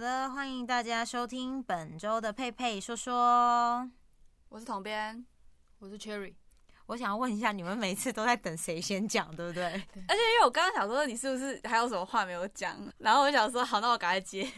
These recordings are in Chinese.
好的，欢迎大家收听本周的佩佩说说。我是统编，我是 Cherry。我想要问一下，你们每次都在等谁先讲，对不对？而且因为我刚刚想说，你是不是还有什么话没有讲？然后我想说，好，那我赶快接。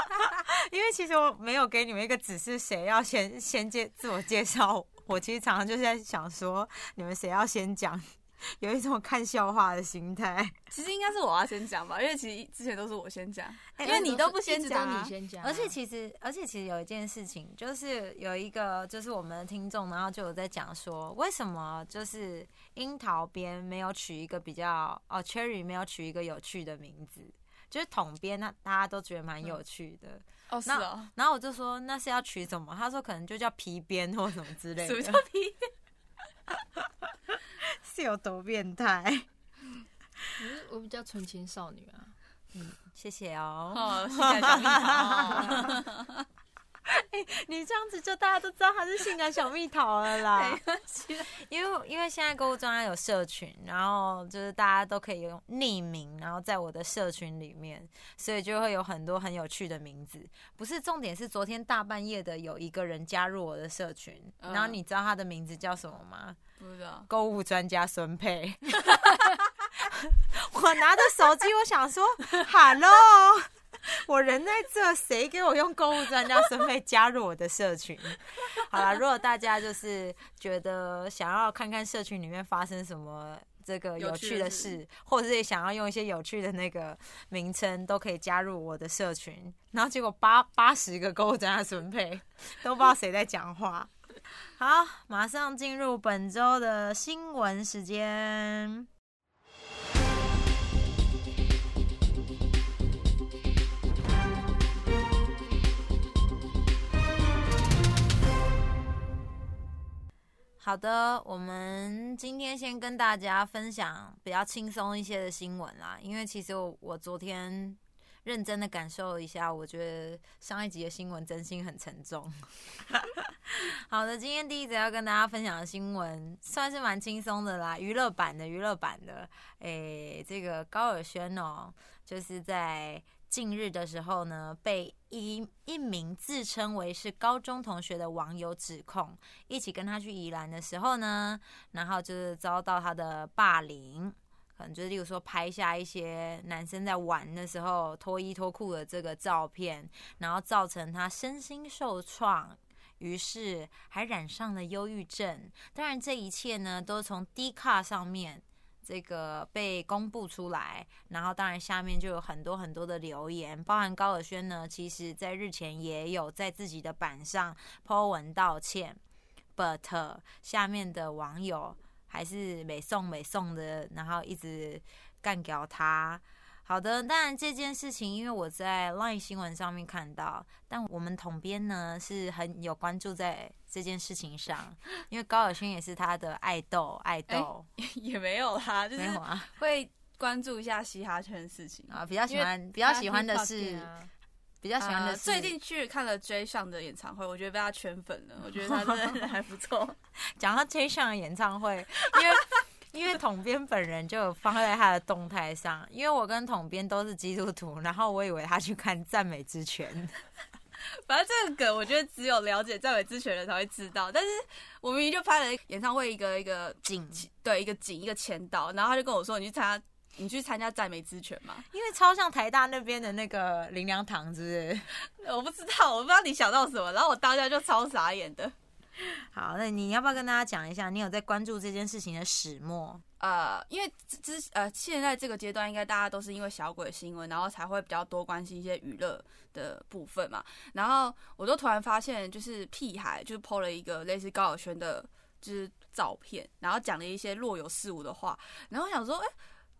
因为其实我没有给你们一个指示，谁要先先介自我介绍。我其实常常就是在想说，你们谁要先讲。有一种看笑话的心态，其实应该是我要先讲吧，因为其实之前都是我先讲，因为你都不先讲，你先讲。而且其实，而且其实有一件事情，就是有一个就是我们的听众，然后就有在讲说，为什么就是樱桃边没有取一个比较哦，Cherry 没有取一个有趣的名字，就是统边那大家都觉得蛮有趣的哦，是哦。然后我就说那是要取什么？他说可能就叫皮鞭或什么之类的。什么叫皮？是有多变态？我我比较纯情少女啊，嗯，谢谢哦。哦，性感小蜜桃。哎，你这样子就大家都知道他是性感小蜜桃了啦。因为因为现在购物专家有社群，然后就是大家都可以用匿名，然后在我的社群里面，所以就会有很多很有趣的名字。不是重点是昨天大半夜的有一个人加入我的社群，然后你知道他的名字叫什么吗？不知道。购物专家孙佩。我拿着手机，我想说，Hello，我人在这，谁给我用购物专家身份加入我的社群？好了，如果大家就是觉得想要看看社群里面发生什么这个有趣的事，或者是想要用一些有趣的那个名称，都可以加入我的社群。然后结果八八十个购物专家准配 都不知道谁在讲话。好，马上进入本周的新闻时间。好的，我们今天先跟大家分享比较轻松一些的新闻啦，因为其实我我昨天。认真的感受一下，我觉得上一集的新闻真心很沉重。好的，今天第一则要跟大家分享的新闻算是蛮轻松的啦，娱乐版的娱乐版的。诶，这个高尔宣哦，就是在近日的时候呢，被一一名自称为是高中同学的网友指控，一起跟他去宜兰的时候呢，然后就是遭到他的霸凌。可能就是，例如说拍下一些男生在玩的时候脱衣脱裤的这个照片，然后造成他身心受创，于是还染上了忧郁症。当然，这一切呢都从 D 卡上面这个被公布出来，然后当然下面就有很多很多的留言，包含高尔轩呢，其实在日前也有在自己的板上 po 文道歉，but 下面的网友。还是美送美送的，然后一直干掉他。好的，当然这件事情，因为我在 LINE 新闻上面看到，但我们统编呢是很有关注在这件事情上，因为高晓轩也是他的爱豆，爱豆也没有啦，就是会关注一下嘻哈圈的事情啊，比较喜欢，比较喜欢的是。比较喜欢的，最近去看了 J 上的演唱会，我觉得被他圈粉了。我觉得他真的 还不错。讲到 J 上的演唱会，因为因为统编本人就有放在他的动态上，因为我跟统编都是基督徒，然后我以为他去看赞美之泉。反正这个梗，我觉得只有了解赞美之泉的人才会知道。但是我明明就拍了演唱会一个一个景，对，一个景一个签到，然后他就跟我说：“你去参加。”你去参加赞美之泉嘛？因为超像台大那边的那个林良堂，是不是？我不知道，我不知道你想到什么，然后我当下就超傻眼的。好，那你要不要跟大家讲一下，你有在关注这件事情的始末？呃，因为之呃，现在这个阶段，应该大家都是因为小鬼新闻，然后才会比较多关心一些娱乐的部分嘛。然后我就突然发现，就是屁孩就是 PO 了一个类似高晓轩的，就是照片，然后讲了一些若有似无的话，然后想说，哎。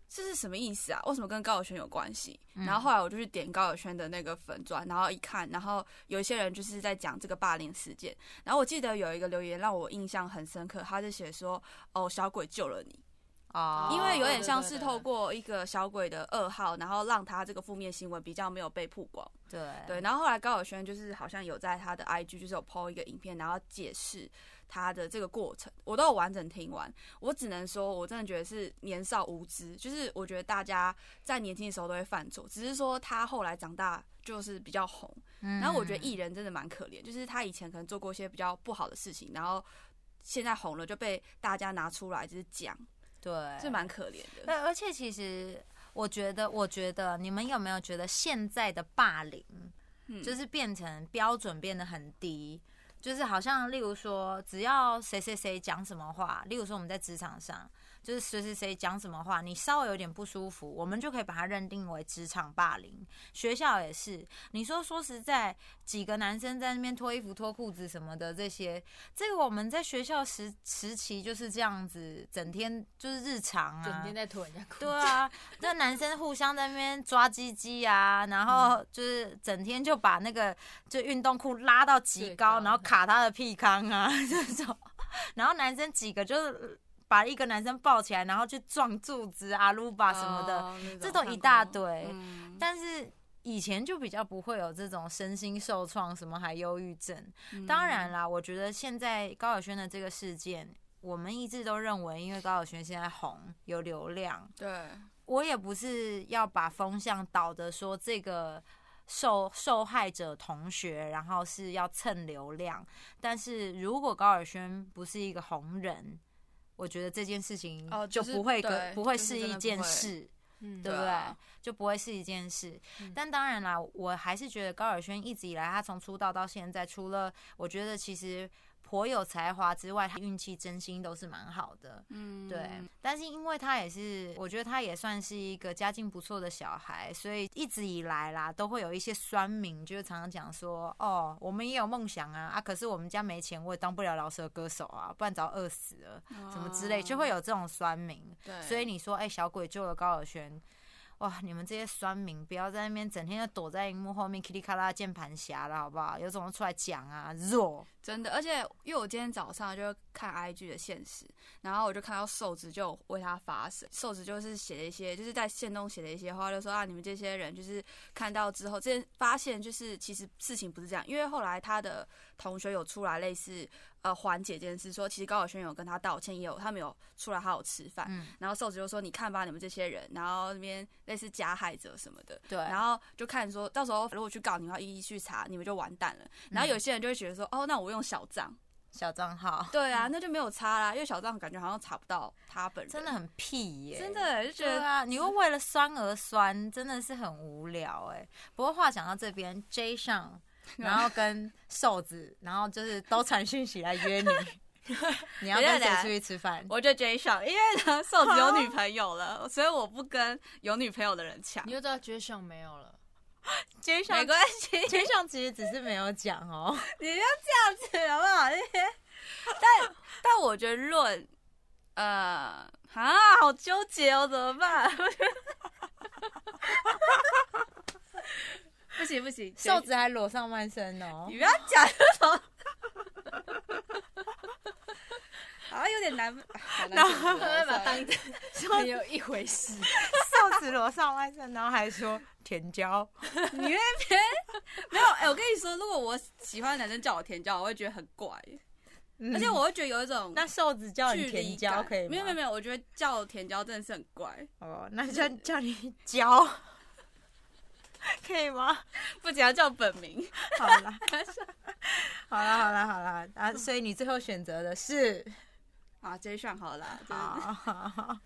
这是什么意思啊？为什么跟高晓轩有关系？然后后来我就去点高晓轩的那个粉钻，然后一看，然后有一些人就是在讲这个霸凌事件。然后我记得有一个留言让我印象很深刻，他是写说：“哦，小鬼救了你。”哦，因为有点像是透过一个小鬼的噩耗，然后让他这个负面新闻比较没有被曝光。对对，然后后来高晓轩就是好像有在他的 IG 就是有 PO 一个影片，然后解释。他的这个过程，我都有完整听完。我只能说，我真的觉得是年少无知，就是我觉得大家在年轻的时候都会犯错，只是说他后来长大就是比较红。嗯然后我觉得艺人真的蛮可怜，就是他以前可能做过一些比较不好的事情，然后现在红了就被大家拿出来就是讲，对，是蛮可怜的。对，而且其实我觉得，我觉得你们有没有觉得现在的霸凌，嗯就是变成标准变得很低，就是好像例如说，只要谁谁谁讲什么话，例如说我们在职场上，就是谁谁谁讲什么话，你稍微有点不舒服，我们就可以把它认定为职场霸凌。学校也是，你说说实在，几个男生在那边脱衣服、脱裤子什么的，这些，这个我们在学校时时期就是这样子，整天就是日常啊，整天在脱人家裤子。对啊，那男生互相在那边抓鸡鸡啊，然后就是整天就把那个就运动裤拉到极高，高然后卡他的屁康啊 这种，然后男生几个就是把一个男生抱起来，然后去撞柱子、阿鲁巴什么的，哦这都一大堆嗯但是。以前就比较不会有这种身心受创，什么还忧郁症。嗯当然啦，我觉得现在高晓轩的这个事件，我们一直都认为，因为高晓轩现在红有流量，对，我也不是要把风向导的说这个受受害者同学，然后是要蹭流量。但是如果高尔宣不是一个红人，我觉得这件事情哦就不会跟、对不会是是一件事。嗯对不对？啊就不会是一件事。嗯但当然啦，我还是觉得高尔宣一直以来，他从出道到现在，除了我觉得其实颇有才华之外，他运气真心都是蛮好的。嗯，对，但是因为他也是，我觉得他也算是一个家境不错的小孩，所以一直以来啦，都会有一些酸民，就是常常讲说，哦，我们也有梦想啊，啊，可是我们家没钱，我也当不了饶舌歌手啊，不然早饿死了，什么之类，就会有这种酸民。哦对，所以你说，哎、小鬼救了高尔宣，哇，你们这些酸民不要在那边整天就躲在荧幕后面噼里咔啦键盘侠了，好不好？有种出来讲啊，弱。真的，而且因为我今天早上就看 IG 的现实，然后我就看到瘦子就为他发声，瘦子就是写了一些，就是在线中写了一些话，就说啊，你们这些人就是看到之后，这发现就是其实事情不是这样，因为后来他的同学有出来类似呃缓解这件事，说其实高晓轩有跟他道歉，也有他们有出来好好吃饭，嗯，然后瘦子就说你看吧，你们这些人，然后那边类似加害者什么的，对。然后就看说到时候如果去告你的话，一一去查，你们就完蛋了。然后有些人就会觉得说，哦，那我用小账，小账号。对啊，那就没有差啦，因为小账感觉好像查不到他本人，真的很屁耶、真的就觉得对啊，你会为了酸而酸，真的是很无聊哎、不过话讲到这边，J 上，然后跟瘦子，然后就是都传讯息来约你，你要跟谁出去吃饭？我就 J 上，因为呢瘦子有女朋友了，所以我不跟有女朋友的人抢你，就知道绝上没有了，J 上没关系，J 上其实只是没有讲哦。你不要这样子好不好？但但我觉得论，呃，啊，好纠结哦，怎么办？不行不行，瘦子还裸上半身哦你，不要讲这种，好像有点难，好难他解会把当没有一回事。瘦子裸上半身，然后还说甜椒，你那边没有？哎、我跟你说，如果我喜欢的男生叫我甜椒，我会觉得很怪，而且我会觉得有一种嗯那瘦子叫你甜椒感可以吗？没有没有没有，我觉得叫甜椒真的是很怪，哦，那就叫你 椒，可以吗？不仅要叫本名，好啦，好啦，好啦，好啦，啊，所以你最后选择的是，啊，J 上好了好好好。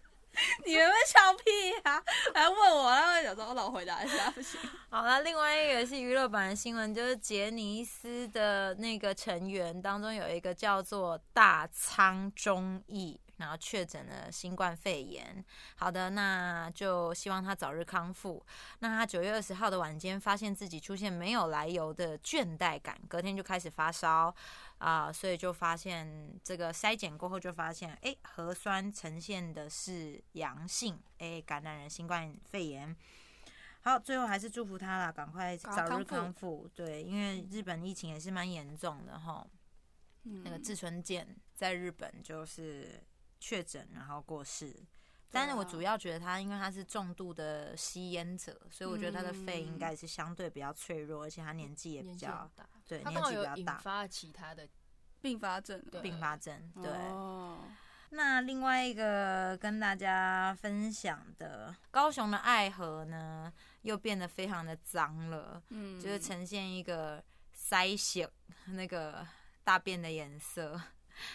你们会笑屁啊？来问我，然后想说，我老回答一下，不行。好了，另外一个是娱乐版的新闻，就是杰尼斯的那个成员当中有一个叫做大仓忠义，然后确诊了新冠肺炎。好的，那就希望他早日康复。那他九月二十号的晚间发现自己出现没有来由的倦怠感，隔天就开始发烧啊、所以就发现这个筛检过后就发现，哎，核酸呈现的是阳性，哎，感染了新冠肺炎。好，最后还是祝福他啦，赶快早日康复。对，因为日本疫情也是蛮严重的哈。嗯那个志村健在日本就是确诊，然后过世。但是我主要觉得他，因为他是重度的吸烟者，所以我觉得他的肺应该是相对比较脆弱，而且他年纪也比较大，对年纪比较大，引发其他的，并发症，对并发症。对，哦，那另外一个跟大家分享的，高雄的爱河呢，又变得非常的脏了，嗯，就是呈现一个腮血那个大便的颜色。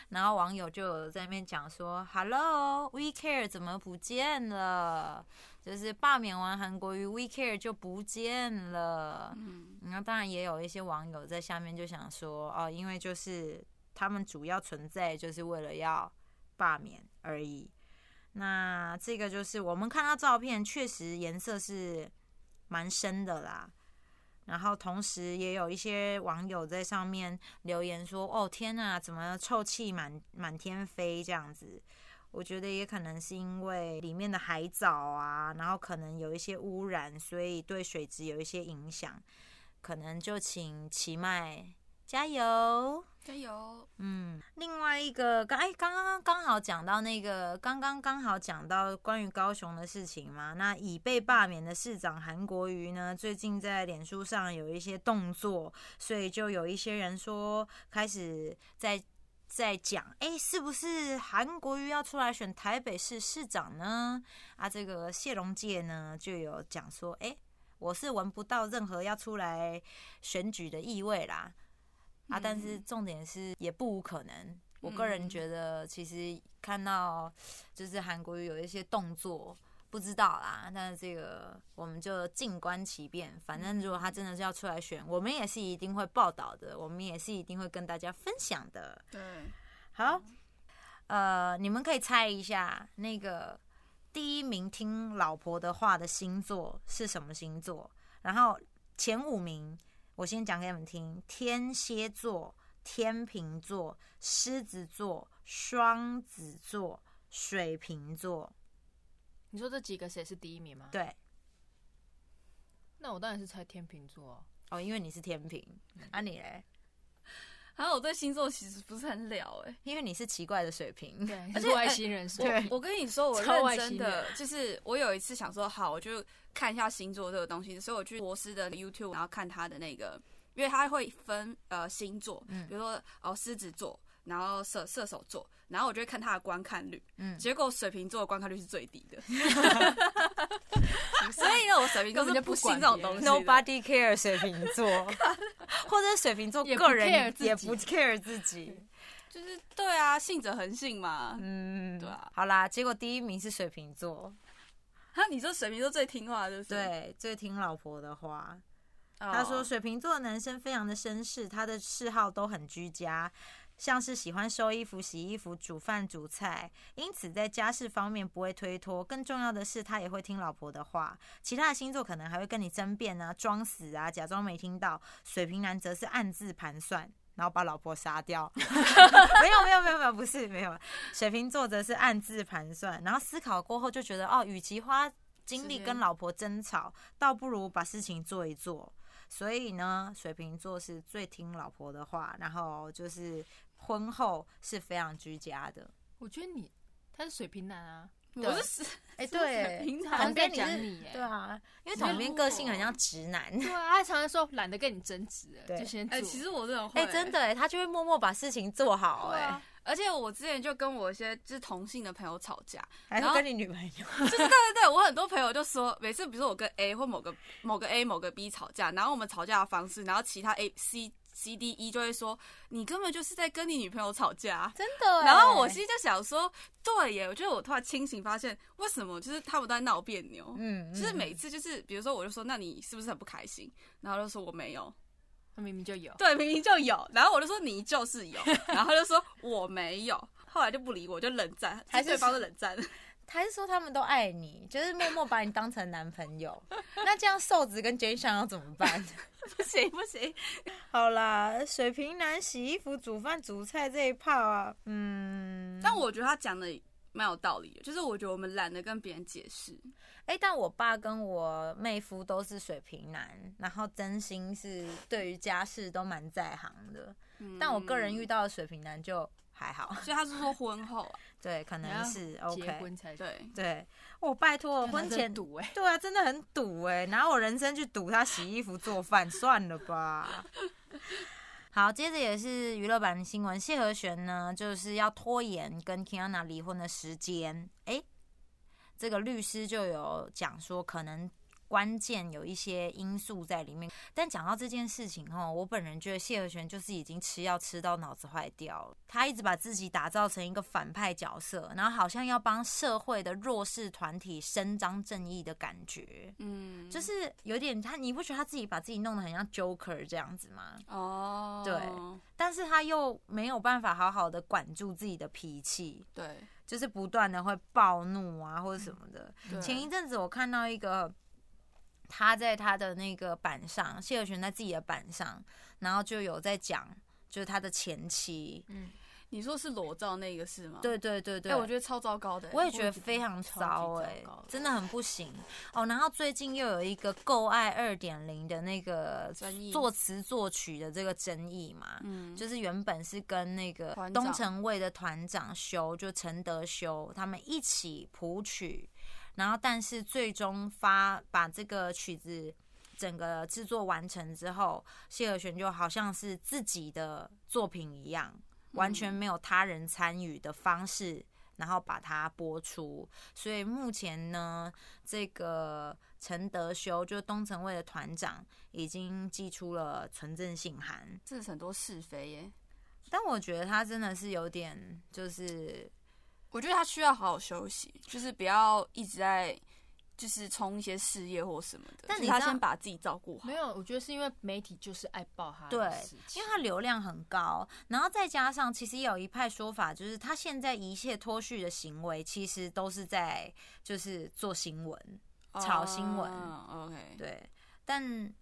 然后网友就有在那边讲说：“Hello，We Care 怎么不见了？就是罢免完韩国瑜，We Care 就不见了。”嗯然后当然也有一些网友在下面就想说：“哦，因为就是他们主要存在就是为了要罢免而已。”那这个就是我们看到照片，确实颜色是蛮深的啦。然后同时也有一些网友在上面留言说：“哦天呐，怎么臭气满满天飞这样子？”我觉得也可能是因为里面的海藻啊，然后可能有一些污染，所以对水质有一些影响。可能就请奇麦加油。加油！嗯，另外一个刚哎，刚刚刚好讲到那个，刚刚刚好讲到关于高雄的事情嘛。那已被罢免的市长韩国瑜呢，最近在脸书上有一些动作，所以就有一些人说开始在在讲，哎，是不是韩国瑜要出来选台北市市长呢？啊，这个谢龙介呢就有讲说，哎，我是闻不到任何要出来选举的意味啦。啊，但是重点是也不无可能。我个人觉得，其实看到就是韩国瑜有一些动作，不知道啦。但是这个我们就静观其变。反正如果他真的是要出来选，我们也是一定会报道的，我们也是一定会跟大家分享的。对，好，呃，你们可以猜一下，那个第一名听老婆的话的星座是什么星座？然后前五名。我先讲给你们听：天蝎座、天秤座、狮子座、双子座、水瓶座。你说这几个谁是第一名吗？对，那我当然是猜天秤座啊。哦，因为你是天平，啊你嘞？然后我对星座其实不是很了哎、因为你是奇怪的水瓶。对，而且是外星人我跟你说，我超真星的，就是我有一次想说，好，我就看一下星座这个东西，所以我去博斯的 YouTube，然后看他的那个，因为他会分呃星座，嗯。比如说哦狮子座，然后射射手座，然后我就会看他的观看率，嗯。结果水瓶座的观看率是最低的，所以呢，我水瓶座根本就不信这种东西 Nobody care 水瓶座，或者水瓶座也不个人 care 自己。也不 care 自己。就是对啊，信者恒信嘛。嗯，对啊。好啦，结果第一名是水瓶座，哈，你说水瓶座最听话，就是？对，最听老婆的话。哦。他说水瓶座的男生非常的绅士，他的嗜好都很居家，像是喜欢收衣服、洗衣服、煮饭、煮菜，因此在家事方面不会推脱。更重要的是，他也会听老婆的话。其他的星座可能还会跟你争辩啊、装死啊、假装没听到。水瓶男则是暗自盘算。然后把老婆杀掉，没有没有没有没有，不是没有。水瓶座则是暗自盘算，然后思考过后就觉得，哦，与其花精力跟老婆争吵，倒不如把事情做一做。所以呢，水瓶座是最听老婆的话，然后就是婚后是非常居家的。我觉得你他是水瓶男啊，我是哎、是水瓶男好像在统编是讲你耶。对啊，因为旁边个性很像直男。对啊，他常常说懒得跟你争执。哎、其实我这种会、哎、真的哎，他就会默默把事情做好哎、而且我之前就跟我一些就是同性的朋友吵架，还然后是跟你女朋友。就是对对对，我很多朋友就说，每次比如说我跟 A 或某个某个 A 某个 B 吵架，然后我们吵架的方式，然后其他 A C C D E 就会说你根本就是在跟你女朋友吵架。真的然后我心里就想说，对耶，我觉得我突然清醒发现，为什么就是他们都在闹别扭，嗯，就是嗯每次就是比如说我就说，那你是不是很不开心？然后就说我没有，他明明就有。对，明明就有，然后我就说你就是有，然后他就说我没有，后来就不理我，就冷战，还是对方的冷战。还是说他们都爱你，就是默默把你当成男朋友。那这样瘦子跟 J 上要怎么办？不行不行，好啦，水瓶男洗衣服、煮饭、煮菜这一炮啊，嗯，但我觉得他讲的蛮有道理的，就是我觉得我们懒得跟别人解释。哎、但我爸跟我妹夫都是水瓶男，然后真心是对于家事都蛮在行的。嗯但我个人遇到的水瓶男就还好，所以他是说婚后啊，对，可能是 OK，婚才对，对，我拜托，婚前赌哎，对啊，真的很赌哎、拿我人生去赌他洗衣服做饭，算了吧。好，接着也是娱乐版的新闻，谢和弦呢就是要拖延跟 Kiana 离婚的时间。诶，这个律师就有讲说，可能关键有一些因素在里面。但讲到这件事情哦，我本人觉得谢和弦就是已经吃药吃到脑子坏掉了。他一直把自己打造成一个反派角色，然后好像要帮社会的弱势团体伸张正义的感觉。嗯，就是有点他，你不觉得他自己把自己弄得很像 Joker 这样子吗？哦，对但是他又没有办法好好的管住自己的脾气，对就是不断的会暴怒啊或者什么的。前一阵子我看到一个，他在他的那个板上，谢和弦在自己的板上，然后就有在讲，就是他的前妻。嗯，你说是裸照那个是吗？对对对对，哎，我觉得超糟糕的。我也觉得非常糟糟哎、糕真的很不行哦。然后最近又有一个够爱二点零的那个作词作曲的这个争议嘛，嗯，就是原本是跟那个东城卫的团长修，就陈德修他们一起谱曲，然后但是最终发把这个曲子整个制作完成之后，谢和弦就好像是自己的作品一样，完全没有他人参与的方式。然后把它播出，所以目前呢，这个陈德修就东城卫的团长已经寄出了存证信函，这是很多是非耶。但我觉得他真的是有点，就是我觉得他需要好好休息，就是不要一直在就是冲一些事业或什么的。但是他先把自己照顾好没。有，我觉得是因为媒体就是爱报他对因为他流量很高，然后再加上其实有一派说法，就是他现在一切脱序的行为，其实都是在就是做新闻，炒新闻哦 OK，对，但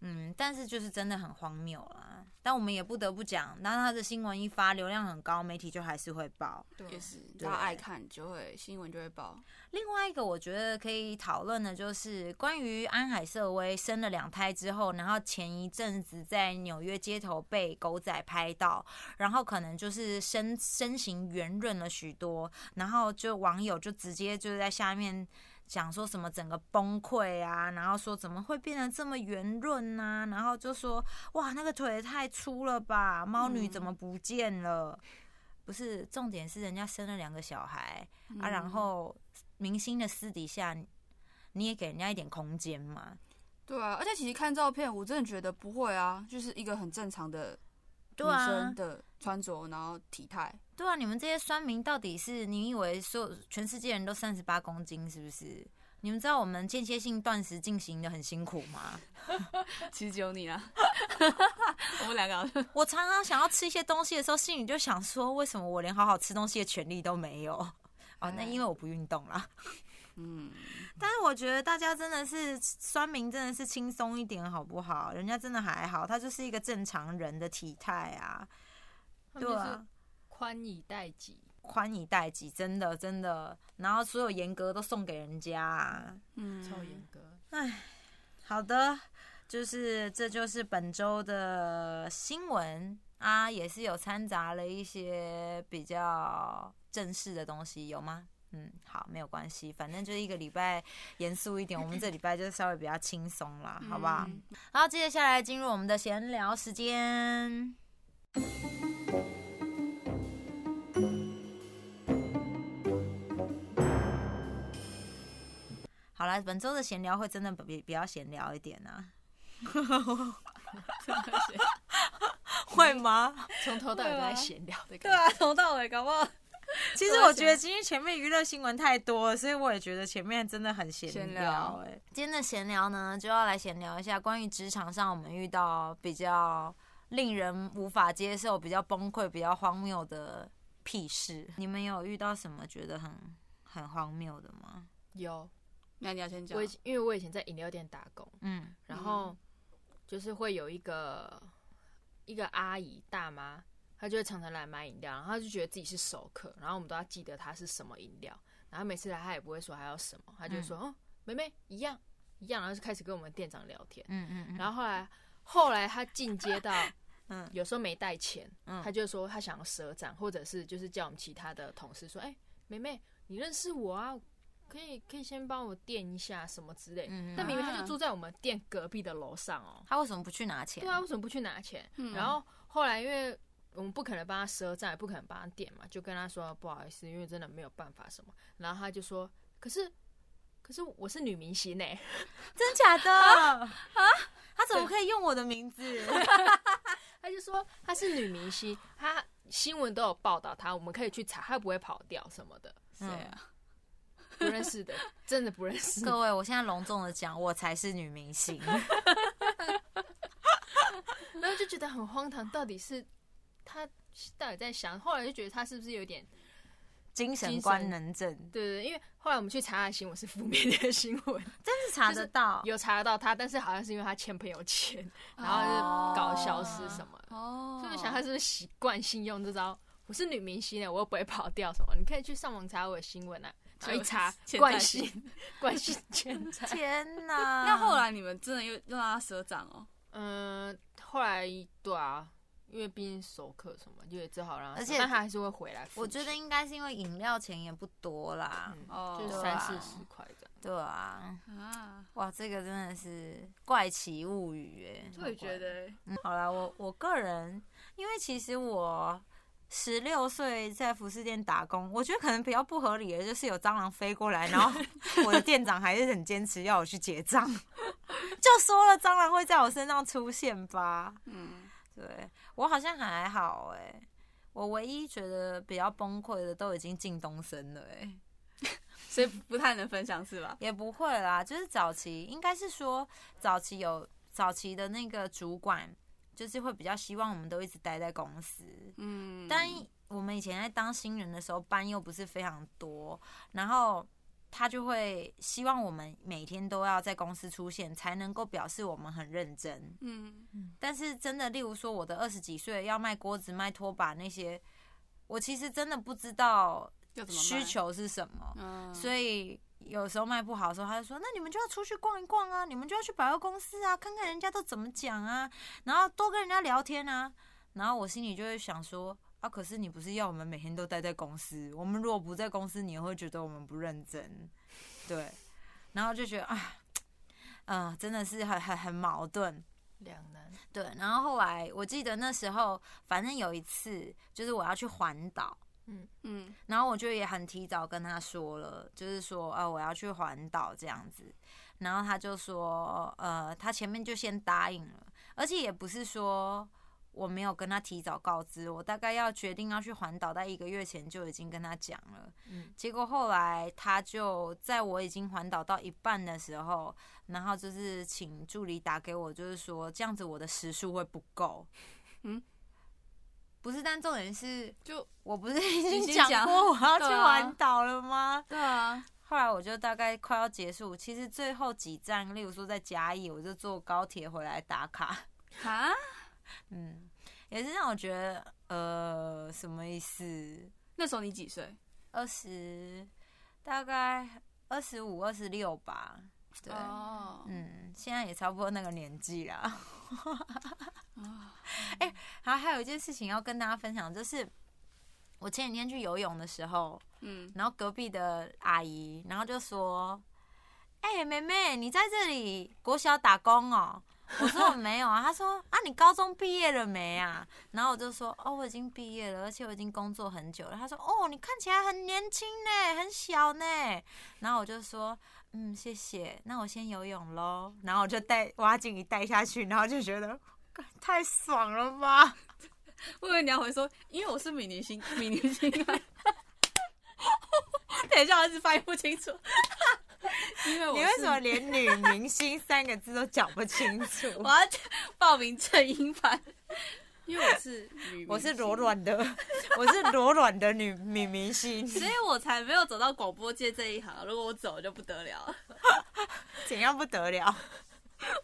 嗯，但是就是真的很荒谬啦。但我们也不得不讲，当他的新闻一发，流量很高，媒体就还是会报。对也是对大家爱看就会新闻就会报。另外一个我觉得可以讨论的就是关于安海瑟薇生了两胎之后，然后前一阵子在纽约街头被狗仔拍到，然后可能就是身身形圆润了许多，然后就网友就直接就在下面。讲说什么整个崩溃啊，然后说怎么会变得这么圆润呢？然后就说哇，那个腿也太粗了吧，猫女怎么不见了？不是，重点是人家生了两个小孩、啊，然后明星的私底下，你也给人家一点空间嘛。对啊，而且其实看照片，我真的觉得不会啊，就是一个很正常的女生，的穿着，然后体态。对啊，你们这些酸民到底是你以为所有全世界人都三十八公斤是不是？你们知道我们间歇性断食进行的很辛苦吗？其实只有你啊，我们两个 我常常想要吃一些东西的时候，心里就想说，为什么我连好好吃东西的权利都没有？哦，那因为我不运动啦。嗯，但是我觉得大家真的是酸民，真的是轻松一点好不好？人家真的还好，他就是一个正常人的体态啊，对啊，宽以待己。宽以待己，真的真的。然后所有严格都送给人家、啊。嗯超严格，好的，就是这就是本周的新闻啊，也是有掺杂了一些比较正式的东西，有吗？嗯，好，没有关系，反正就是一个礼拜严肃一点，我们这礼拜就稍微比较轻松啦，好不好？嗯然后接下来进入我们的闲聊时间。好了，本周的闲聊会真的比比较闲聊一点啊，会吗？从头到尾都在闲聊的感觉。对啊，从头到尾搞不好。其实我觉得今天前面娱乐新闻太多了，所以我也觉得前面真的很闲聊。哎，今天的闲聊呢，就要来闲聊一下关于职场上我们遇到比较令人无法接受、比较崩溃、比较荒谬的屁事。你们有遇到什么觉得很很荒谬的吗？有，那你要先讲我以。前因为我以前在饮料店打工，嗯然后就是会有一个一个阿姨大妈，她就会常常来买饮料，然后她就觉得自己是熟客，然后我们都要记得她是什么饮料，然后每次来她也不会说还要什么，她就会说、哦，妹妹一样一样，然后就开始跟我们店长聊天，嗯嗯嗯，然后后来后来她进阶到。嗯有时候没带钱，嗯她就说她想要赊账，或者是就是叫我们其他的同事说，哎、妹妹，你认识我啊？可以可以先帮我垫一下什么之类。嗯但明明他啊就住在我们店隔壁的楼上哦。他为什么不去拿钱？对啊，为什么不去拿钱？嗯然后后后来因为我们不可能帮他赊账，也不可能帮他垫嘛，就跟他说不好意思，因为真的没有办法什么。然后他就说，可是可是我是女明星呢、真假的 啊？他怎么可以用我的名字？他就说她是女明星，她新闻都有报道她，我们可以去查，她不会跑掉什么的。谁啊？不认识的，真的不认识。各位，我现在隆重的讲，我才是女明星。然后就觉得很荒唐，到底是他到底在想？后来就觉得他是不是有点精神官能症，对对对，因为后来我们去查他的新闻是负面的新闻，真是查得到。有查得到他，但是好像是因为他欠朋友钱，然后就搞消失什么的。哦，所以我想他是不是习惯性用这招？我是女明星呢，我又不会跑掉什么。你可以去上网查我的新闻啊，一查 欠债惯性惯性欠 债。天哪！那后来你们真的又又让他赊账哦？嗯，后来对啊，因为毕竟熟客什么，就也只好让他而且但他还是会回来。我觉得应该是因为饮料钱也不多啦。嗯哦就三四十块这样。对啊，啊，哇，这个真的是怪奇物语哎。我也觉得，嗯，好啦，我我个人，因为其实我十六岁在服饰店打工，我觉得可能比较不合理的就是有蟑螂飞过来，然后 我的店长还是很坚持要我去结账，就说了蟑螂会在我身上出现吧。嗯，对我好像还好哎、我唯一觉得比较崩溃的都已经进东升了哎、所以不太能分享是吧？也不会啦，就是早期应该是说早期有早期的那个主管，就是会比较希望我们都一直待在公司，嗯，但我们以前在当新人的时候，班又不是非常多，然后他就会希望我们每天都要在公司出现，才能够表示我们很认真。嗯，但是真的，例如说我的二十几岁要卖锅子、卖拖把那些，我其实真的不知道需，求是什么，嗯，所以有时候卖不好的时候，他就说：“那你们就要出去逛一逛啊，你们就要去百货公司啊，看看人家都怎么讲啊，然后多跟人家聊天啊。”然后我心里就会想说：“啊，可是你不是要我们每天都待在公司？我们如果不在公司，你也会觉得我们不认真，对。”然后就觉得啊，嗯、真的是很很很矛盾。两难。对，然后后来我记得那时候，反正有一次就是我要去环岛，嗯，然后我就也很提早跟他说了，就是说啊我要去环岛这样子，然后他就说呃他前面就先答应了，而且也不是说我没有跟他提早告知，我大概要决定要去环岛，在一个月前就已经跟他讲了，嗯。结果后来他就在我已经环岛到一半的时候，然后就是请助理打给我，就是说这样子我的时数会不够，嗯。不是，但重点是就我不是已已经讲过我要去环岛了吗？对啊，后来我就大概快要结束，其实最后几站，例如说在嘉义，我就坐高铁回来打卡。啊，嗯，也是让我觉得，呃，什么意思？那时候你几岁？二十，大概二十五、二十六吧。对，哦，嗯，现在也差不多那个年纪啦。啊 哎、还还有一件事情要跟大家分享，就是我前几天去游泳的时候，嗯，然后隔壁的阿姨，然后就说：“哎、妹妹，你在这里国小打工哦？”我说我没有啊。她说：“啊，你高中毕业了没啊？”然后我就说：“哦，我已经毕业了，而且我已经工作很久了。”她说：“哦，你看起来很年轻呢，很小呢。”然后我就说：“嗯，谢谢。那我先游泳喽。”然后我就带蛙镜一带下去，然后就觉得太爽了吧。我以为你要回说，因为我是米尼星，米尼星啊。等一下，我一直发音不清楚。因为我你为什么连女明星三个字都讲不清楚？我要报名正音版？因为我是女，我是柔，软的，我是柔软的女女明星，所以我才没有走到广播界这一行。如果我走就不得了了，怎样不得了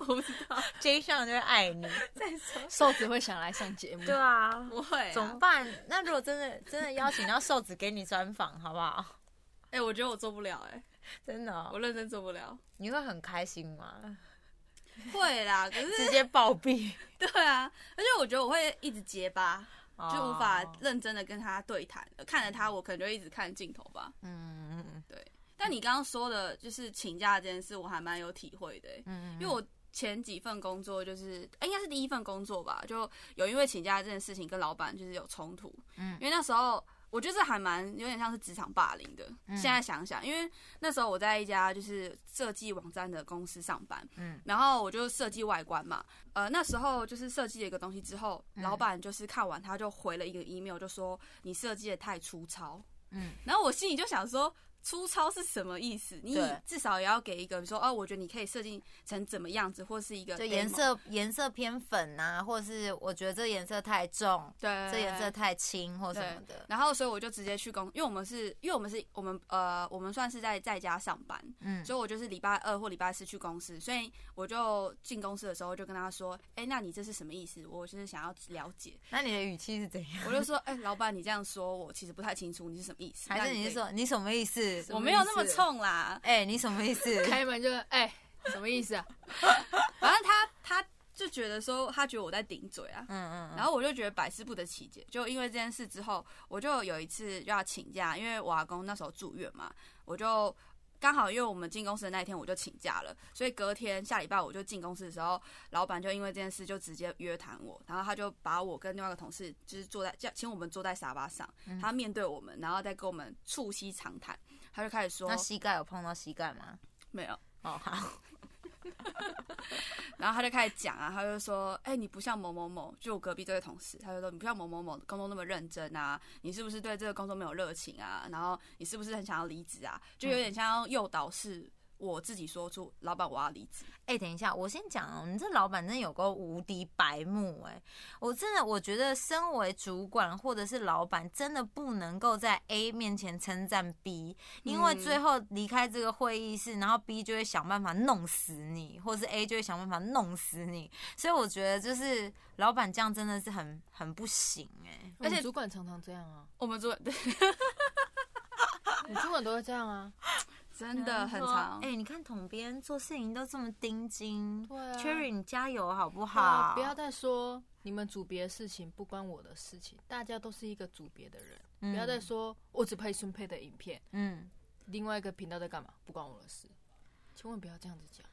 我不知道。？J 上就会爱你。再说瘦子会想来上节目，对啊，不会、怎么啊？办？那如果真的真的邀请到瘦子给你专访，好不好？哎、我觉得我做不了、哎，真的哦、我认真做不了。你会很开心吗？会啦，可是 直接暴毙，对啊，而且我觉得我会一直结巴，就无法哦认真的跟他对谈。看着他，我可能就会一直看镜头吧。嗯嗯但你刚刚说的，就是请假这件事，我还蛮有体会的、欸。嗯，因为我前几份工作就是应该是第一份工作吧，就有因为请假这件事情跟老板就是有冲突，嗯。因为那时候我觉得这还蛮有点像是职场霸凌的。嗯现在想想，因为那时候我在一家就是设计网站的公司上班，嗯然后我就设计外观嘛，呃，那时候就是设计了一个东西之后，嗯老板就是看完他就回了一个 email，就说你设计的太粗糙，嗯，然后我心里就想说。粗糙是什么意思？你至少也要给一个，比如说，哦，我觉得你可以设计成怎么样子，或是一个就颜，色颜色偏粉啊，或者是我觉得这颜色太重，对，这颜色太轻或什么的。然后，所以我就直接去公，因为我们是，因为我们是我们呃，我们算是在在家上班，嗯，所以我就是礼拜二或礼拜四去公司，所以我就进公司的时候就跟他说，哎，那你这是什么意思？我就是想要了解，那你的语气是怎样？我就说，哎，老板，你这样说我其实不太清楚，你是什么意思？还是你是说你什么意思？我没有那么冲啦，哎、你什么意思？开门就哎、什么意思啊？反正他他就觉得说，他觉得我在顶嘴啊，嗯嗯嗯，然后我就觉得百思不得其解，就因为这件事之后，我就有一次就要请假，因为我阿公那时候住院嘛，我就刚好因为我们进公司的那一天我就请假了，所以隔天下礼拜我就进公司的时候，老板就因为这件事就直接约谈我，然后他就把我跟另外一个同事就是坐在叫请我们坐在沙发上，嗯他面对我们，然后再跟我们促膝长谈，他就开始说那膝盖有碰到膝盖吗？没有。哦，好，然后他就开始讲啊，他就说：“哎、你不像某某某，就我隔壁这位同事，他就说你不像某某某工作那么认真啊，你是不是对这个工作没有热情啊？然后你是不是很想要离职啊？就有点像诱导是我自己说出老板我要离职。哎、等一下，我先讲哦，你这老板真的有个无敌白目哎、我真的我觉得身为主管或者是老板，真的不能够在 A 面前称赞 B，因为嗯。最后离开这个会议室，然后 B 就会想办法弄死你，或是 A 就会想办法弄死你，所以我觉得就是老板这样真的是很很不行哎、而且且主管常常这样啊，我们做对，你主管都会这样啊。真的很说长。哎、你看统编做事情都这么盯紧对啊，Cherry 你加油好不好？不要再说你们组别的事情不关我的事情，大家都是一个组别的人，嗯不要再说我只配孙配的影片，嗯。另外一个频道在干嘛，不关我的事，千万不要这样子讲。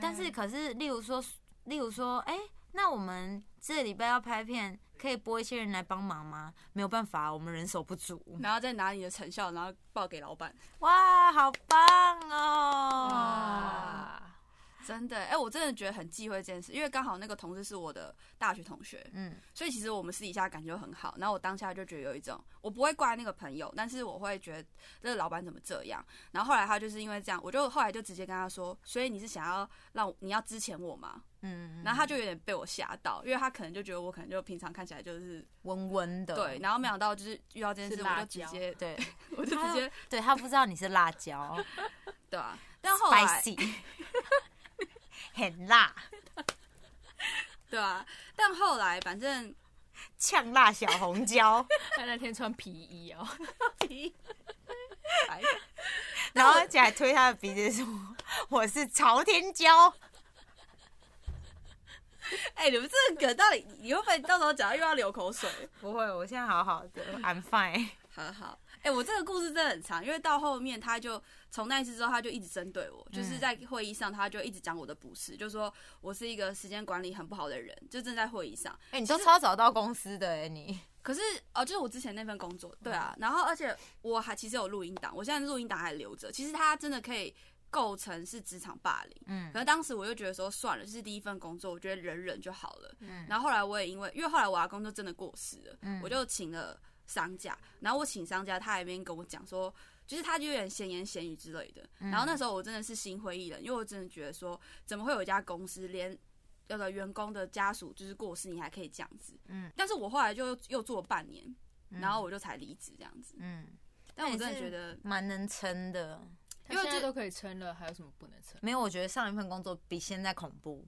但是可是，例如说，例如说，哎、那我们这礼拜要拍片，可以拨一些人来帮忙吗？没有办法，我们人手不足。然后再拿你的成效，然后报给老板。哇，好棒哦！啊，真的，哎、我真的觉得很忌讳这件事，因为刚好那个同事是我的大学同学，嗯所以其实我们私底下感觉很好。然后我当下就觉得有一种，我不会怪那个朋友，但是我会觉得这个老板怎么这样。然后后来他就是因为这样，我就后来就直接跟他说，所以你是想要让你要支遣我吗？嗯，然后他就有点被我吓到，因为他可能就觉得我可能就平常看起来就是温温的，对，然后没想到就是遇到这件事，我就直接对，我就直接对他不知道你是辣椒对啊。但后来 很辣，对啊，但后来反正呛辣小红椒，他那天穿皮衣哦，哎然后而且还推他的鼻子说我是朝天椒。哎、你们这个梗到底你会不会到时候讲到又要流口水？不会，我现在好好的，I'm fine。好好，哎、我这个故事真的很长，因为到后面他就从那一次之后，他就一直针对我，就是在会议上他就一直讲我的不是，就说我是一个时间管理很不好的人，就正在会议上。哎、你都超早到公司的哎、你。可是哦，就是我之前那份工作，对啊，然后而且我还其实有录音档，我现在录音档还留着，其实它真的可以构成是职场霸凌。嗯可是当时我就觉得说算了，这是第一份工作，我觉得忍忍就好了。嗯然后后来我也因为，因为后来我阿公就真的过世了，嗯我就请了丧假。然后我请商家，他还边跟我讲说，就是他就有点闲言闲语之类的。嗯然后那时候我真的是心灰意冷，因为我真的觉得说，怎么会有一家公司连那个员工的家属就是过世，你还可以这样子？嗯但是我后来就又做了半年，嗯然后我就才离职这样子。嗯，但我真的觉得，蛮能撑的。因为这都可以撑了，还有什么不能撑？没有，我觉得上一份工作比现在恐怖，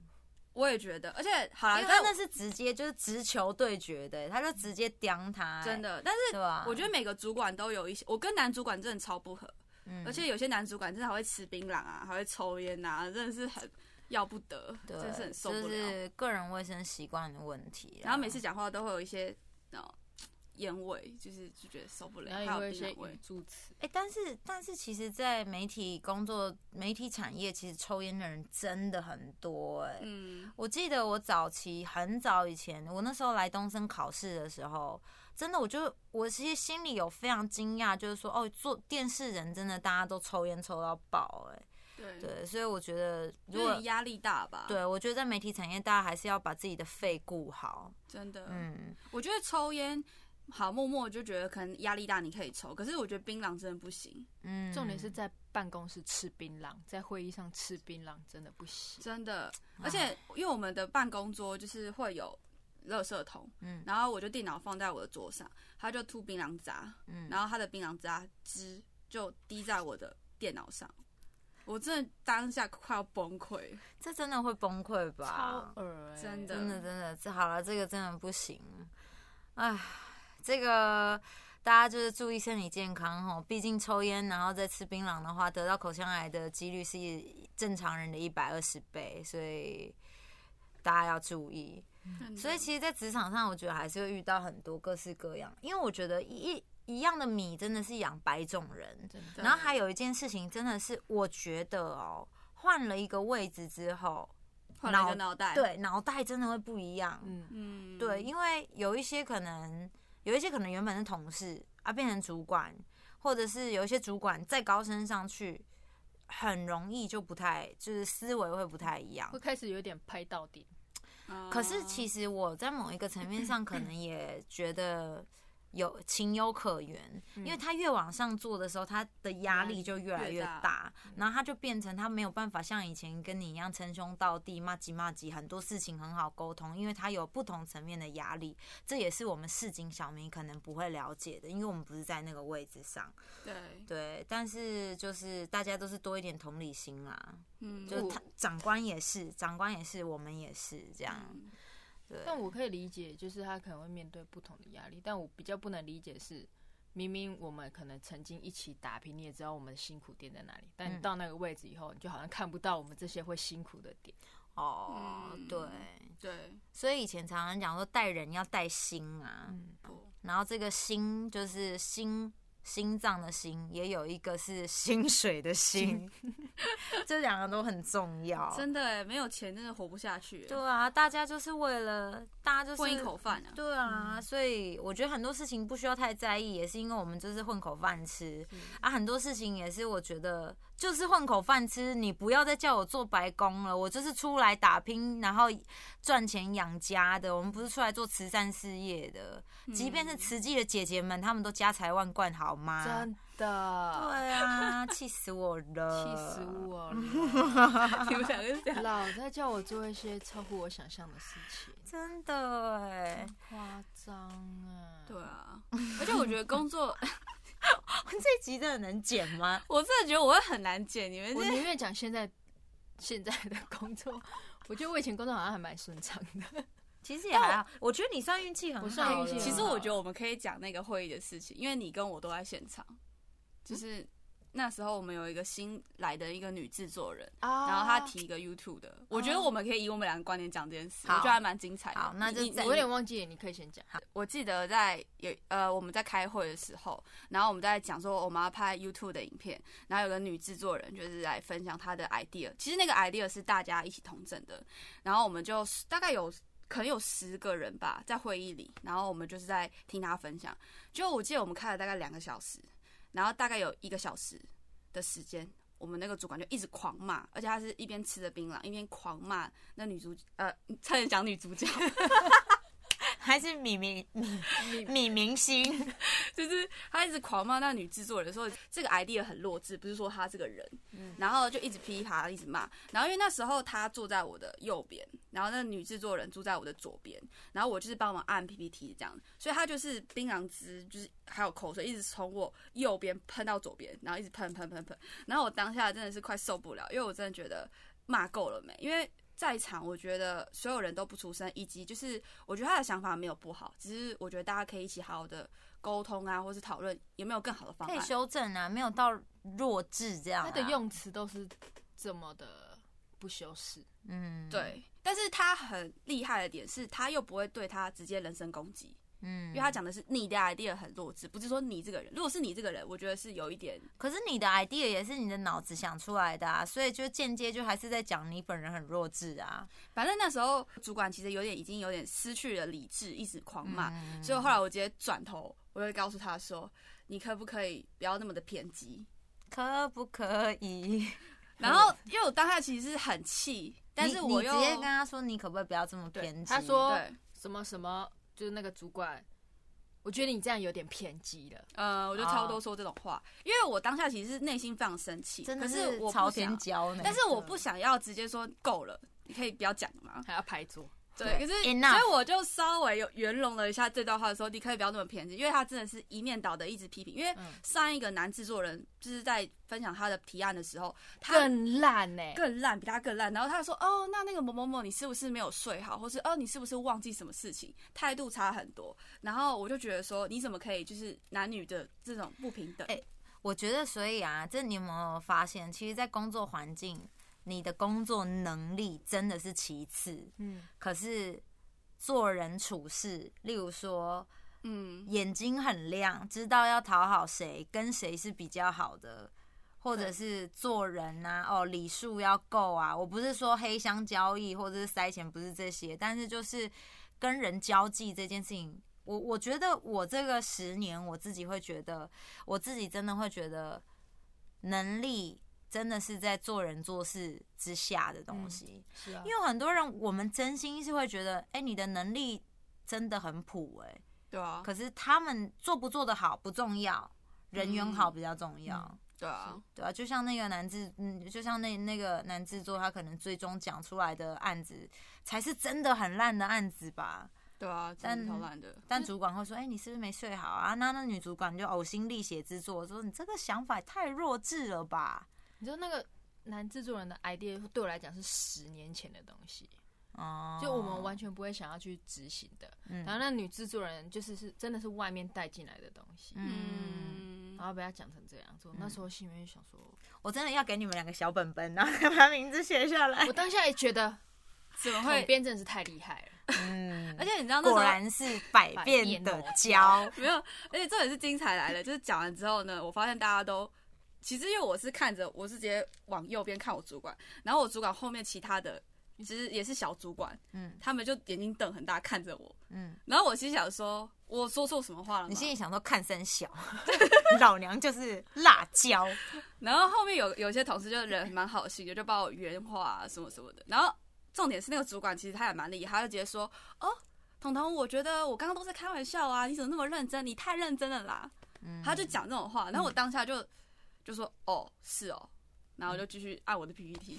我也觉得，而且好了，因为但他那是直接就是直球对决的，他就直接刁他、真，的，但是？我觉得每个主管都有一些，我跟男主管真的超不合，嗯而且有些男主管真的还会吃槟榔啊，还会抽烟啊，真的是很要不得，真的是很受不了就。是个人卫生习惯的问题。然后每次讲话都会有一些，哦，烟味，就是就觉得受不了，还有一些槟榔味。语。助词，哎、但是但是，其实，在媒体工作、媒体产业，其实抽烟的人真的很多哎、嗯，我记得我早期很早以前，我那时候来东升考试的时候，真的，我就我其实心里有非常惊讶，就是说，哦，做电视人真的大家都抽烟抽到爆哎、对，对，所以我觉得如果压力大吧？，对我觉得在媒体产业，大家还是要把自己的肺顾好，真的，嗯，我觉得抽烟。好，默默就觉得可能压力大，你可以抽。可是我觉得槟榔真的不行，嗯，重点是在办公室吃槟榔，在会议上吃槟榔真的不行。真的。而且因为我们的办公桌就是会有垃圾桶，嗯然后我就电脑放在我的桌上，他就吐槟榔渣，嗯然后他的槟榔渣汁就滴在我的电脑上，我真的当下快要崩溃。这真的会崩溃吧？超恶欸真的真的真的，这好了，这个真的不行。哎，这个大家就是注意身体健康哦，毕竟抽烟然后再吃槟榔的话，得到口腔癌的几率是正常人的一百二十倍，所以大家要注意。所以其实，在职场上，我觉得还是会遇到很多各式各样，因为我觉得一一样的米真的是养百种人。对然后还有一件事情，真的是我觉得哦，换了一个位置之后，换了一个脑袋，，对脑袋真的会不一样。嗯，嗯，对，因为有一些可能，有一些可能原本是同事啊，变成主管，或者是有一些主管再高升上去，很容易就不太，就是思维会不太一样会。开始有点拍到顶。哦可是其实我在某一个层面上，可能也觉得有情有可原，因为他越往上做的时候，他的压力就越来越越大。大，然后他就变成他没有办法像以前跟你一样称兄道弟、骂鸡骂鸡，很多事情很好沟通，因为他有不同层面的压力，这也是我们市井小民可能不会了解的，因为我们不是在那个位置上。对，对，但是就是大家都是多一点同理心啦，嗯，就是他长官也是，长官也是，我们也是这样。嗯对，但我可以理解，就是他可能会面对不同的压力，但我比较不能理解是，明明我们可能曾经一起打拼，你也知道我们的辛苦点在哪里，但你嗯。到那个位置以后，你就好像看不到我们这些会辛苦的点。哦，嗯对，对，所以以前常常讲说带人要带心啊，嗯，不。然后这个心就是心心脏的心，也有一个是薪水的薪，这两个都很重要。真的哎，没有钱真的活不下去，对啊，大家就是为了大家就是混一口饭啊，对啊，所以我觉得很多事情不需要太在意，也是因为我们就是混口饭吃啊。很多事情也是我觉得就是混口饭吃，你不要再叫我做白工了，我就是出来打拼，然后赚钱养家的。我们不是出来做慈善事业的，即便是慈济的姐姐们，她们都家财万贯，好吗？真的，对啊，气死我了，气死！我了！你们两个是这样，老在叫我做一些超乎我想象的事情，真的哎，夸张啊！对啊，而且我觉得工作，这集真的能剪吗？我真的觉得我会很难剪，你们这我宁愿讲现在现在的工作，我觉得我以前工作好像还蛮顺畅的。其实也还好，我觉得你算运气很好。我算运气很好其实我觉得我们可以讲那个会议的事情，因为你跟我都在现场，就是那时候我们有一个新来的一个女制作人，啊然后她提一个 YouTube 的，我觉得我们可以以我们两个观点讲这件事，我好觉得还蛮精彩的。好那我有点忘记了，你可以先讲。我记得在有呃我们在开会的时候，然后我们在讲说我们要拍 YouTube 的影片，然后有个女制作人就是来分享她的 idea，其实那个 idea 是大家一起同整的，然后我们就大概有可能有十个人吧在会议里，然后我们就是在听她分享，就我记得我们开了大概两个小时，然后大概有一个小时的时间。我们那个主管就一直狂骂，而且他是一边吃着槟榔，一边狂骂那女主呃，差点讲女主角，还是米明米米明星，就是他一直狂骂那女制作人，说这个 idea 很弱智，不是说他这个人，然后就一直噼里啪啦一直骂。然后因为那时候他坐在我的右边，然后那女制作人坐在我的左边，然后我就是帮忙按 PPT 这样，所以他就是槟榔汁，就是还有口水一直从我右边喷到左边，然后一直喷喷喷喷。然后我当下真的是快受不了，因为我真的觉得骂够了没，因为。在场，我觉得所有人都不出声，以及就是我觉得他的想法没有不好，只是我觉得大家可以一起好好的沟通啊，或是讨论有没有更好的方法可以。修正啊，没有到弱智这样、啊。他的，用词都是这么的不修饰。嗯，，对，但是他很厉害的点是，他又不会对他直接人身攻击，嗯，因为他讲的是你的 idea 很弱智，不是说你这个人。如果是你这个人，我觉得是有一点，可是你的 idea 也是你的脑子想出来的啊，所以就间接就还是在讲你本人很弱智啊。反正那时候主管其实有点已经有点失去了理智，一直狂骂，嗯所以后来我直接转头，我就告诉他说：“你可不可以不要那么的偏激可不可以？？” 然后因为我当下其实是很气，但是你我又直接跟他说，你可不可以不要这么偏激？他说对，什么什么，就是那个主管，我觉得你这样有点偏激了。呃，我就差不多说这种话，因为我当下其实是内心非常生气，真的可是我朝不想，天骄呢。但是我不想要直接说够了，你可以不要讲吗？还要拍桌，对，可是所以我就稍微有圆融了一下这段话的时候，你可以不要那么偏激，因为他真的是一面倒的一直批评。因为嗯上一个男制作人就是在分享他的提案的时候，他更烂呢、更烂，比他更烂。然后他就说：“哦，那那个某某某，你是不是没有睡好，或是哦，你是不是忘记什么事情？态度差很多。”然后我就觉得说，你怎么可以就是男女的这种不平等？哎我觉得，所以啊，这你有没有发现，其实，在工作环境，你的工作能力真的是其次，嗯，可是做人处事，例如说嗯，眼睛很亮，知道要讨好谁，跟谁是比较好的，或者是做人呐、哦，礼数要够啊。我不是说黑箱交易或者是塞钱，不是这些，但是就是跟人交际这件事情，我我觉得我这个十年，我自己会觉得，我自己真的会觉得能力。真的是在做人做事之下的东西，是啊因，为很多人我们真心是会觉得，哎、你的能力真的很普、哎，对啊，可是他们做不做得好不重要，人缘好比较重要，嗯对啊，对啊，就像那个男制，嗯，就像那那个男制作，他可能最终讲出来的案子才是真的很烂的案子吧。对啊，真的超烂的。但主管会说：“哎、你是不是没睡好啊？”那那女主管就呕心沥血之作，说：“你这个想法也太弱智了吧你知道那个男制作人的 idea 对我来讲是十年前的东西，！”哦，就我们完全不会想要去执行的。嗯然后那女制作人就是是真的是外面带进来的东西，嗯，嗯然后被他讲成这样子，我那时候心里面就想说，我真的要给你们两个小本本，然后把名字写下来 我。当下也觉得怎么会？编真的是太厉害了，嗯，而且你知道那时候果然是百变的胶。没有，而且这也是精彩来了。就是讲完之后呢，我发现大家都，其实因为我是看着，我是直接往右边看我主管，然后我主管后面其他的其实也是小主管，嗯他们就眼睛瞪很大看着我，嗯，然后我心想说，我说错什么话了？你心里想说看三小，老娘就是辣椒。然后后面有有些同事就人蛮好心的，就帮我圆话、啊、什么什么的。然后重点是那个主管其实他也蛮厉害，他就直接说：“哦，彤彤，我觉得我刚刚都在开玩笑啊，你怎么那么认真？你太认真了啦。嗯他就讲这种话，然后我当下就就说：“哦，是哦。”然后就继续按我的 PPT。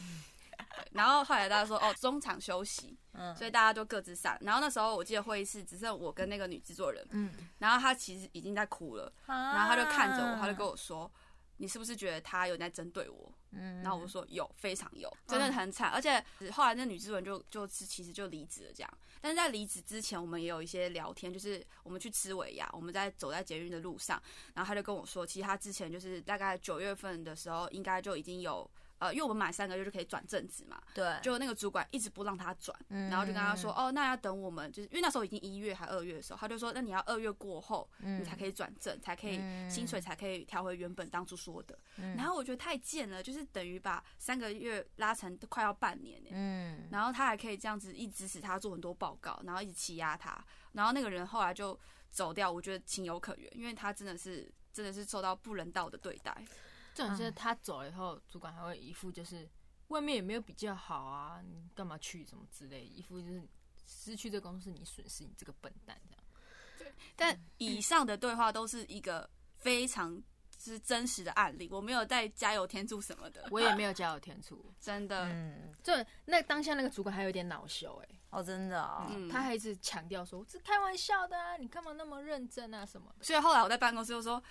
对 然后后来大家说：“哦，中场休息。”嗯所以大家就各自散。然后那时候我记得会议室只剩我跟那个女制作人，嗯，然后她其实已经在哭了，然然后她就看着我，她就跟我说：“你是不是觉得他有在针对我？”嗯然后我说有，非常有，真的很惨。而且后来那女制作人就就是其实就离职了这样。但是在离职之前，我们也有一些聊天，就是我们去吃尾牙，我们在走在捷运的路上，然后他就跟我说，其实他之前就是大概九月份的时候，应该就已经有。呃，因为我们满三个月就可以转正职嘛，对，就那个主管一直不让他转，嗯然后就跟他说，哦，那要等我们，就是因为那时候已经一月还二月的时候，他就说，那你要二月过后，嗯你才可以转正，才可以嗯薪水才可以调回原本当初说的。嗯然后我觉得太贱了，就是等于把三个月拉成快要半年呢。嗯，然后他还可以这样子一直使他做很多报告，然后一直欺压他，然后那个人后来就走掉，我觉得情有可原，因为他真的是真的是受到不人道的对待。重点是他走了以后，主管还会一副就是外面也没有比较好啊，你干嘛去什么之类，一副就是失去这个工作是你损失，你这个笨蛋这样。对 但以上的对话都是一个非常是真实的案例，我没有在加油添醋什么的，我也没有加油添醋，真的。嗯，就那当下那个主管还有点恼羞哎、哦，真的哦，嗯他还一直强调说：“我是开玩笑的啊，你干嘛那么认真啊什么的。所以后来我在办公室就说，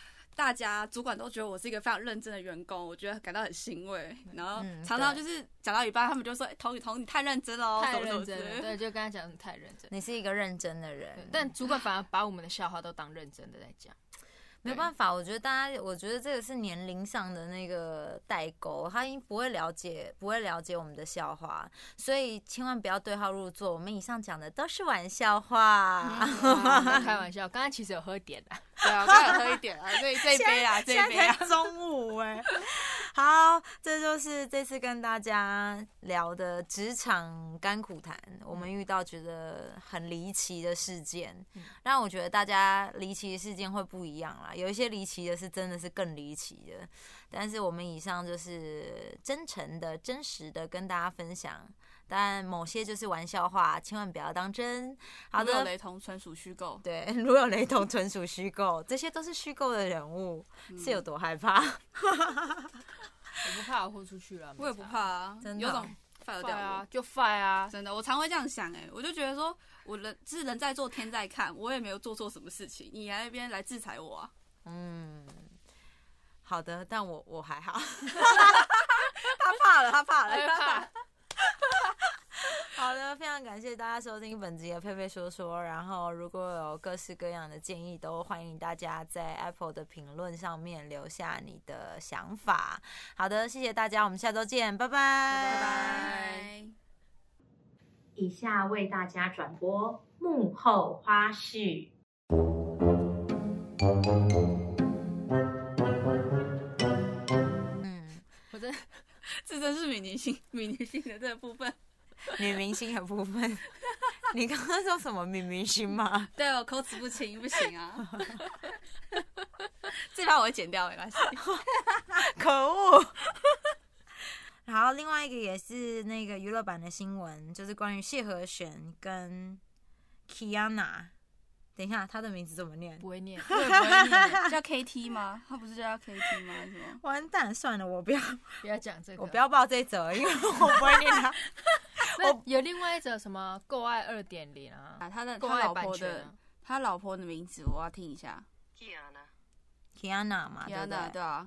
大家主管都觉得我是一个非常认真的员工，我觉得感到很欣慰。然后嗯常常就是讲到一半，他们就说：“哎童雨童，你太认真了哦，太认真对，就跟他讲你太认真。你是一个认真的人，但主管反而把我们的笑话都当认真的在讲。没办法，我觉得大家，我觉得这个是年龄上的那个代沟，他应不会了解，不会了解我们的笑话，所以千万不要对号入座。我们以上讲的都是玩笑话，在开玩笑。刚刚其实有喝点的，对啊，我刚才喝一点啊，这这一杯啊，这一杯啊中午哎、好，这就是这次跟大家聊的职场甘苦谈，我们遇到觉得很离奇的事件，让我觉得大家离奇的事件会不一样啦。有一些离奇的是真的是更离奇的，但是我们以上就是真诚的、真实的跟大家分享。但某些就是玩笑话，千万不要当真。好的，如有雷同，纯属虚构。对，如有雷同，纯属虚构，这些都是虚构的人物，是有多害怕？我不怕我豁出去了，我也不怕啊，真的有种 fire 掉快啊，就 fire 啊，真的，我常会这样想哎、我就觉得说，我人是人在做天在看，我也没有做错什么事情，你来那边来制裁我啊？嗯，好的，但我我还好。他怕了，他怕了，他怕。好的，非常感谢大家收听本集的佩佩说说。然后，如果有各式各样的建议，都欢迎大家在 Apple 的评论上面留下你的想法。好的，谢谢大家，我们下周见，拜拜，拜拜。以下为大家转播幕后花絮。嗯，我真这真是米妮性米妮性的这部分。女明星的部分，你刚刚说什么女明星吗？对我口齿不清，不行啊。这把我会剪掉，没关系。可恶！然后，另外一个也是那个娱乐版的新闻，就是关于谢和弦跟 Kiana。等一下，他的名字怎么念不？会念，我也不会念，叫 KT 吗？他不是叫 KT 吗？什么？完蛋，算了，我不要，不要讲这个。我不要报这一则，因为我不会念他。那有另外一则什么“够爱二点零”啊，啊，他的他老婆的啊。他老婆的名字我要听一下。Kiana 嘛，对对？对啊